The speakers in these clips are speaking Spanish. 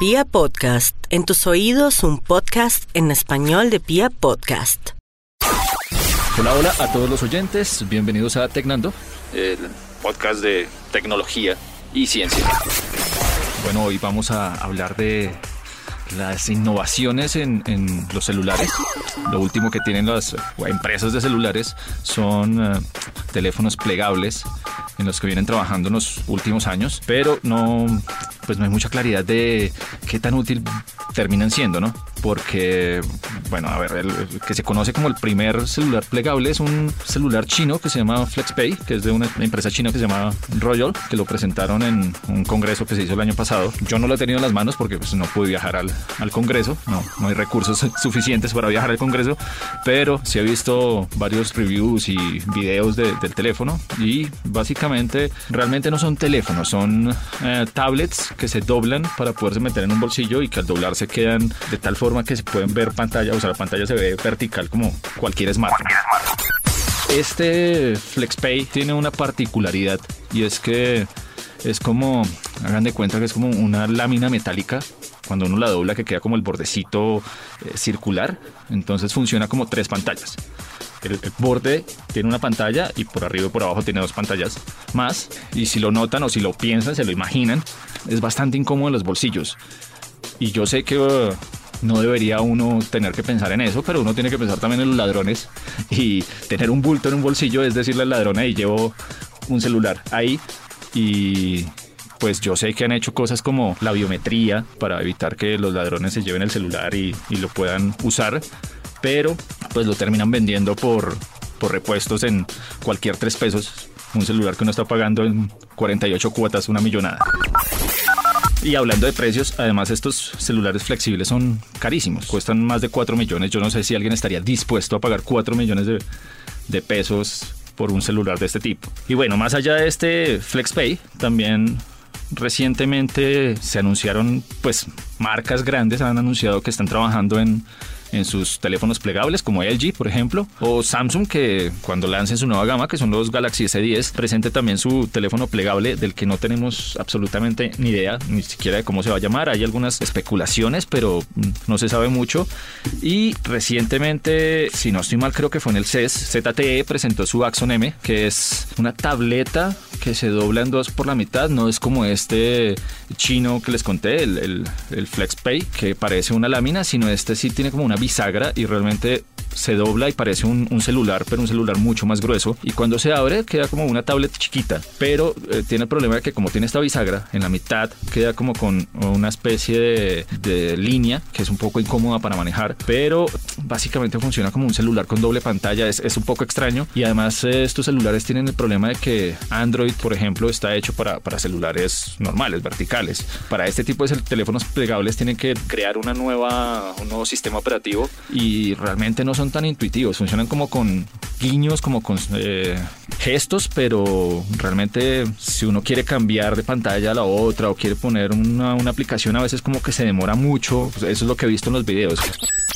Pia Podcast, en tus oídos un podcast en español de Pia Podcast. Hola, hola a todos los oyentes, bienvenidos a Tecnando, el podcast de tecnología y ciencia. Bueno, hoy vamos a hablar de las innovaciones en, en los celulares. Lo último que tienen las empresas de celulares son eh, teléfonos plegables en los que vienen trabajando en los últimos años, pero no, pues no hay mucha claridad de qué tan útil terminan siendo, ¿no? Porque, bueno, a ver, el, que se conoce como el primer celular plegable es un celular chino que se llama FlexPay, que es de una empresa china que se llama Royal, que lo presentaron en un congreso que se hizo el año pasado. Yo no lo he tenido en las manos porque pues, no pude viajar al, al congreso, no, no hay recursos suficientes para viajar al congreso, pero sí he visto varios reviews y videos de, del teléfono y básicamente realmente no son teléfonos, son eh, tablets que se doblan para poderse meter en un bolsillo y que al doblarse quedan de tal forma que se pueden ver pantalla, la pantalla se ve vertical como cualquier smartphone. Este FlexPay tiene una particularidad y es que es como, hagan de cuenta que es como una lámina metálica cuando uno la dobla que queda como el bordecito eh, circular, entonces funciona como tres pantallas. El, borde tiene una pantalla y por arriba y por abajo tiene dos pantallas más. Y si lo notan o si lo piensan, se lo imaginan, es bastante incómodo en los bolsillos. Y yo sé que no debería uno tener que pensar en eso, pero uno tiene que pensar también en los ladrones y tener un bulto en un bolsillo es decirle al ladrón ahí llevo un celular ahí y pues yo sé que han hecho cosas como la biometría para evitar que los ladrones se lleven el celular y, lo puedan usar, pero pues lo terminan vendiendo por, por repuestos en cualquier tres pesos, un celular que uno está pagando en 48 cuotas, una millonada. Y hablando de precios, además estos celulares flexibles son carísimos, cuestan más de 4 millones. Yo no sé si alguien estaría dispuesto a pagar 4 millones de, de pesos por un celular de este tipo. Y bueno, más allá de este FlexPay, también recientemente se anunciaron, pues marcas grandes han anunciado que están trabajando en en sus teléfonos plegables como LG, por ejemplo, o Samsung que cuando lancen su nueva gama, que son los Galaxy S10, presente también su teléfono plegable del que no tenemos absolutamente ni idea, ni siquiera de cómo se va a llamar. Hay algunas especulaciones, pero no se sabe mucho. Y recientemente, si no estoy mal, creo que fue en el CES, ZTE presentó su Axon M, que es una tableta que se dobla en dos por la mitad, no es como este chino que les conté, el, el, el FlexPay, que parece una lámina, sino este sí tiene como una bisagra y realmente se dobla y parece un, celular, pero un celular mucho más grueso. Y cuando se abre queda como una tablet chiquita, pero eh, tiene el problema de que como tiene esta bisagra, en la mitad queda como con una especie de, de, línea que es un poco incómoda para manejar, pero básicamente funciona como un celular con doble pantalla, es, es un poco extraño. Y además eh, estos celulares tienen el problema de que Android, por ejemplo, está hecho para, para celulares normales, verticales. Para este tipo de teléfonos plegables tienen que crear una nueva, un nuevo sistema operativo y realmente no son tan intuitivos, funcionan como con guiños, como con eh, gestos, pero realmente si uno quiere cambiar de pantalla a la otra o quiere poner una, una aplicación a veces como que se demora mucho, eso es lo que he visto en los videos.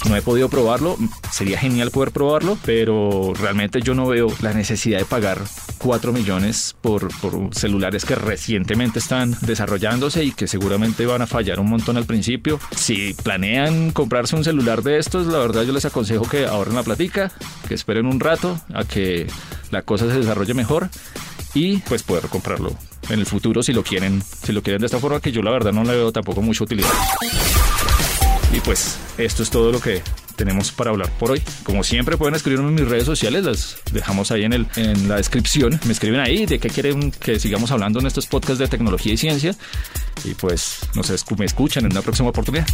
No he podido probarlo, sería genial poder probarlo, pero realmente yo no veo la necesidad de pagar 4 millones por, por, celulares que recientemente están desarrollándose y que seguramente van a fallar un montón al principio. Si planean comprarse un celular de estos, la verdad yo les aconsejo que ahorren la platica, que esperen un rato a que la cosa se desarrolle mejor y pues poder comprarlo en el futuro si lo quieren, si lo quieren de esta forma que yo la verdad no le veo tampoco mucha utilidad. Y pues esto es todo lo que tenemos para hablar por hoy. Como siempre pueden escribirme en mis redes sociales, las dejamos ahí en, el, en la descripción. Me escriben ahí de qué quieren que sigamos hablando en estos podcasts de tecnología y ciencia. Y pues nos me escuchan en una próxima oportunidad.